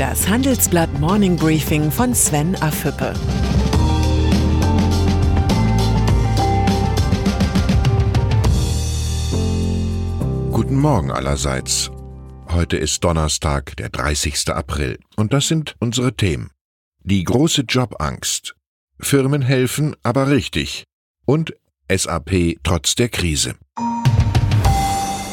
Das Handelsblatt Morning Briefing von Sven Afüppe. Guten Morgen allerseits. Heute ist Donnerstag, der 30. April, und das sind unsere Themen. Die große Jobangst. Firmen helfen, aber richtig. Und SAP trotz der Krise.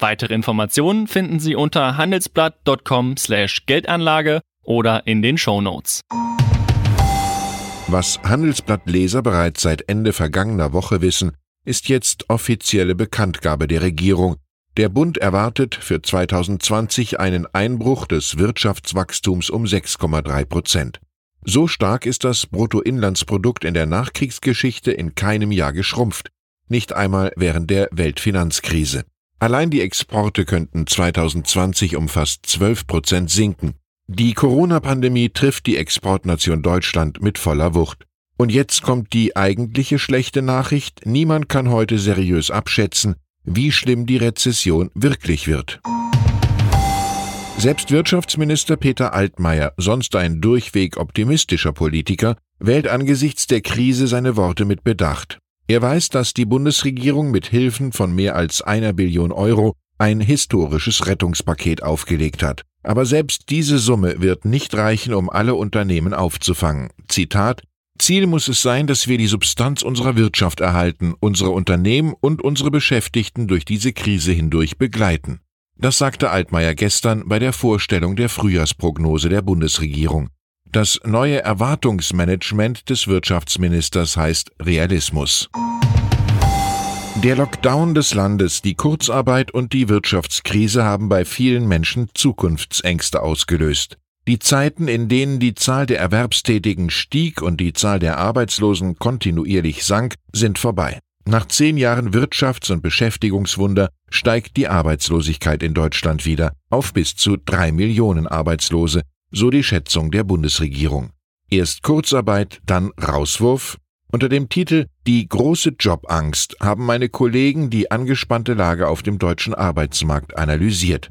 Weitere Informationen finden Sie unter handelsblatt.com/geldanlage oder in den Show Notes. Was Handelsblatt-Leser bereits seit Ende vergangener Woche wissen, ist jetzt offizielle Bekanntgabe der Regierung. Der Bund erwartet für 2020 einen Einbruch des Wirtschaftswachstums um 6,3 Prozent. So stark ist das Bruttoinlandsprodukt in der Nachkriegsgeschichte in keinem Jahr geschrumpft, nicht einmal während der Weltfinanzkrise. Allein die Exporte könnten 2020 um fast 12 Prozent sinken. Die Corona-Pandemie trifft die Exportnation Deutschland mit voller Wucht. Und jetzt kommt die eigentliche schlechte Nachricht. Niemand kann heute seriös abschätzen, wie schlimm die Rezession wirklich wird. Selbst Wirtschaftsminister Peter Altmaier, sonst ein durchweg optimistischer Politiker, wählt angesichts der Krise seine Worte mit Bedacht. Er weiß, dass die Bundesregierung mit Hilfen von mehr als einer Billion Euro ein historisches Rettungspaket aufgelegt hat. Aber selbst diese Summe wird nicht reichen, um alle Unternehmen aufzufangen. Zitat Ziel muss es sein, dass wir die Substanz unserer Wirtschaft erhalten, unsere Unternehmen und unsere Beschäftigten durch diese Krise hindurch begleiten. Das sagte Altmaier gestern bei der Vorstellung der Frühjahrsprognose der Bundesregierung. Das neue Erwartungsmanagement des Wirtschaftsministers heißt Realismus. Der Lockdown des Landes, die Kurzarbeit und die Wirtschaftskrise haben bei vielen Menschen Zukunftsängste ausgelöst. Die Zeiten, in denen die Zahl der Erwerbstätigen stieg und die Zahl der Arbeitslosen kontinuierlich sank, sind vorbei. Nach zehn Jahren Wirtschafts- und Beschäftigungswunder steigt die Arbeitslosigkeit in Deutschland wieder auf bis zu drei Millionen Arbeitslose, so die Schätzung der Bundesregierung. Erst Kurzarbeit, dann Rauswurf. Unter dem Titel Die große Jobangst haben meine Kollegen die angespannte Lage auf dem deutschen Arbeitsmarkt analysiert.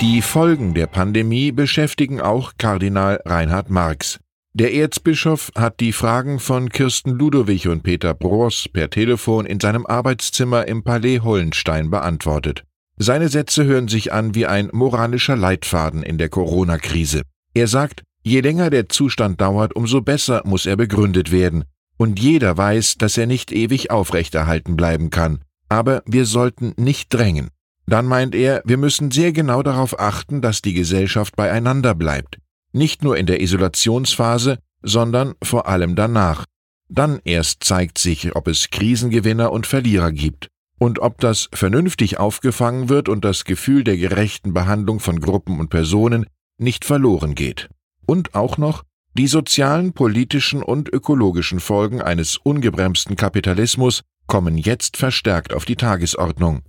Die Folgen der Pandemie beschäftigen auch Kardinal Reinhard Marx. Der Erzbischof hat die Fragen von Kirsten Ludowig und Peter Broers per Telefon in seinem Arbeitszimmer im Palais Hollenstein beantwortet. Seine Sätze hören sich an wie ein moralischer Leitfaden in der Corona-Krise. Er sagt, je länger der Zustand dauert, umso besser muss er begründet werden. Und jeder weiß, dass er nicht ewig aufrechterhalten bleiben kann. Aber wir sollten nicht drängen. Dann meint er, wir müssen sehr genau darauf achten, dass die Gesellschaft beieinander bleibt. Nicht nur in der Isolationsphase, sondern vor allem danach. Dann erst zeigt sich, ob es Krisengewinner und Verlierer gibt und ob das vernünftig aufgefangen wird und das Gefühl der gerechten Behandlung von Gruppen und Personen nicht verloren geht. Und auch noch die sozialen, politischen und ökologischen Folgen eines ungebremsten Kapitalismus kommen jetzt verstärkt auf die Tagesordnung.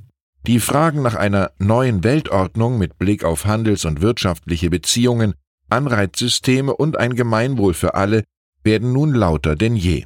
Die Fragen nach einer neuen Weltordnung mit Blick auf Handels- und wirtschaftliche Beziehungen, Anreizsysteme und ein Gemeinwohl für alle werden nun lauter denn je.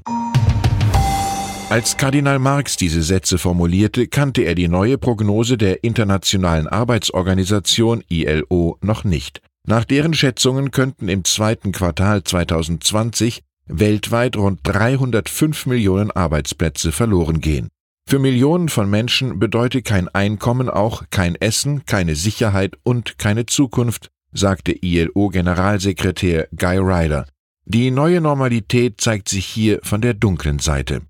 Als Kardinal Marx diese Sätze formulierte, kannte er die neue Prognose der Internationalen Arbeitsorganisation ILO noch nicht. Nach deren Schätzungen könnten im zweiten Quartal 2020 weltweit rund 305 Millionen Arbeitsplätze verloren gehen. Für Millionen von Menschen bedeutet kein Einkommen auch kein Essen, keine Sicherheit und keine Zukunft, sagte ILO-Generalsekretär Guy Ryder. Die neue Normalität zeigt sich hier von der dunklen Seite.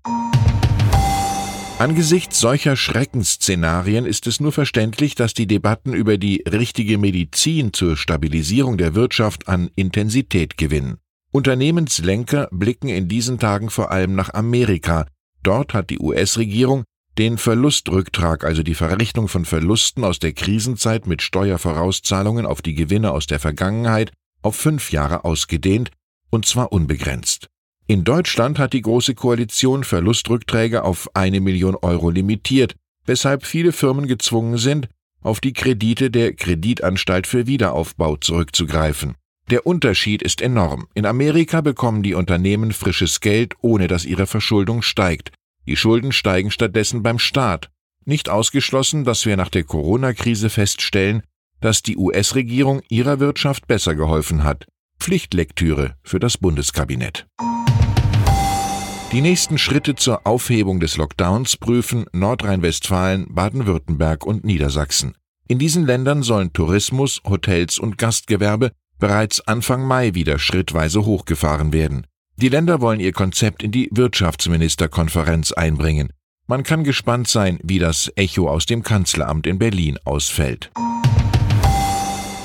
Angesichts solcher Schreckensszenarien ist es nur verständlich, dass die Debatten über die richtige Medizin zur Stabilisierung der Wirtschaft an Intensität gewinnen. Unternehmenslenker blicken in diesen Tagen vor allem nach Amerika. Dort hat die US-Regierung den Verlustrücktrag, also die Verrechnung von Verlusten aus der Krisenzeit mit Steuervorauszahlungen auf die Gewinne aus der Vergangenheit, auf fünf Jahre ausgedehnt, und zwar unbegrenzt. In Deutschland hat die Große Koalition Verlustrückträge auf eine Million Euro limitiert, weshalb viele Firmen gezwungen sind, auf die Kredite der Kreditanstalt für Wiederaufbau zurückzugreifen. Der Unterschied ist enorm. In Amerika bekommen die Unternehmen frisches Geld, ohne dass ihre Verschuldung steigt. Die Schulden steigen stattdessen beim Staat. Nicht ausgeschlossen, dass wir nach der Corona-Krise feststellen, dass die US-Regierung ihrer Wirtschaft besser geholfen hat. Pflichtlektüre für das Bundeskabinett. Die nächsten Schritte zur Aufhebung des Lockdowns prüfen Nordrhein-Westfalen, Baden-Württemberg und Niedersachsen. In diesen Ländern sollen Tourismus, Hotels und Gastgewerbe bereits Anfang Mai wieder schrittweise hochgefahren werden. Die Länder wollen ihr Konzept in die Wirtschaftsministerkonferenz einbringen. Man kann gespannt sein, wie das Echo aus dem Kanzleramt in Berlin ausfällt.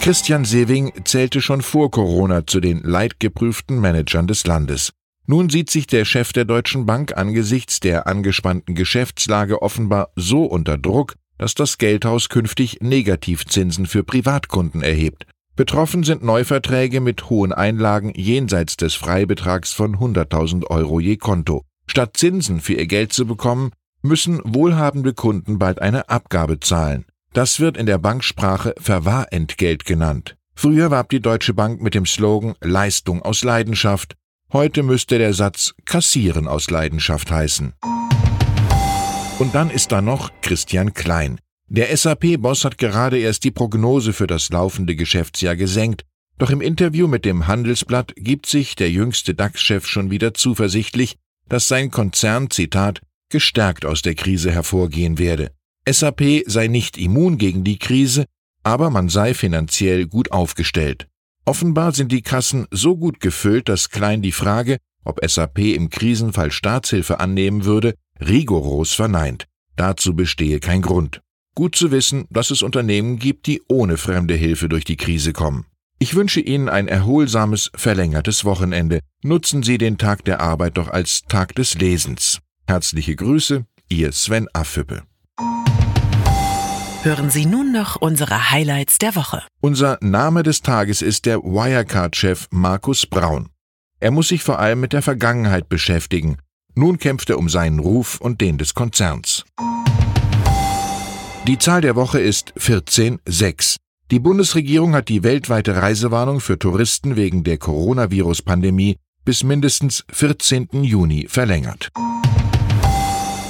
Christian Sewing zählte schon vor Corona zu den leidgeprüften Managern des Landes. Nun sieht sich der Chef der Deutschen Bank angesichts der angespannten Geschäftslage offenbar so unter Druck, dass das Geldhaus künftig Negativzinsen für Privatkunden erhebt. Betroffen sind Neuverträge mit hohen Einlagen jenseits des Freibetrags von 100.000 Euro je Konto. Statt Zinsen für ihr Geld zu bekommen, müssen wohlhabende Kunden bald eine Abgabe zahlen. Das wird in der Banksprache Verwahrentgelt genannt. Früher warb die Deutsche Bank mit dem Slogan Leistung aus Leidenschaft. Heute müsste der Satz Kassieren aus Leidenschaft heißen. Und dann ist da noch Christian Klein. Der SAP-Boss hat gerade erst die Prognose für das laufende Geschäftsjahr gesenkt, doch im Interview mit dem Handelsblatt gibt sich der jüngste DAX-Chef schon wieder zuversichtlich, dass sein Konzern, Zitat, gestärkt aus der Krise hervorgehen werde. SAP sei nicht immun gegen die Krise, aber man sei finanziell gut aufgestellt. Offenbar sind die Kassen so gut gefüllt, dass Klein die Frage, ob SAP im Krisenfall Staatshilfe annehmen würde, rigoros verneint. Dazu bestehe kein Grund. Gut zu wissen, dass es Unternehmen gibt, die ohne fremde Hilfe durch die Krise kommen. Ich wünsche Ihnen ein erholsames, verlängertes Wochenende. Nutzen Sie den Tag der Arbeit doch als Tag des Lesens. Herzliche Grüße, Ihr Sven Affüppe. Hören Sie nun noch unsere Highlights der Woche. Unser Name des Tages ist der Wirecard-Chef Markus Braun. Er muss sich vor allem mit der Vergangenheit beschäftigen. Nun kämpft er um seinen Ruf und den des Konzerns. Die Zahl der Woche ist 14.6. Die Bundesregierung hat die weltweite Reisewarnung für Touristen wegen der Coronavirus-Pandemie bis mindestens 14. Juni verlängert.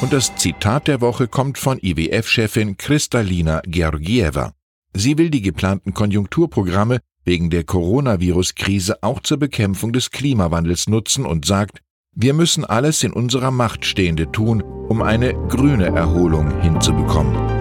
Und das Zitat der Woche kommt von IWF-Chefin Kristalina Georgieva. Sie will die geplanten Konjunkturprogramme wegen der Coronavirus-Krise auch zur Bekämpfung des Klimawandels nutzen und sagt, wir müssen alles in unserer Macht Stehende tun, um eine grüne Erholung hinzubekommen.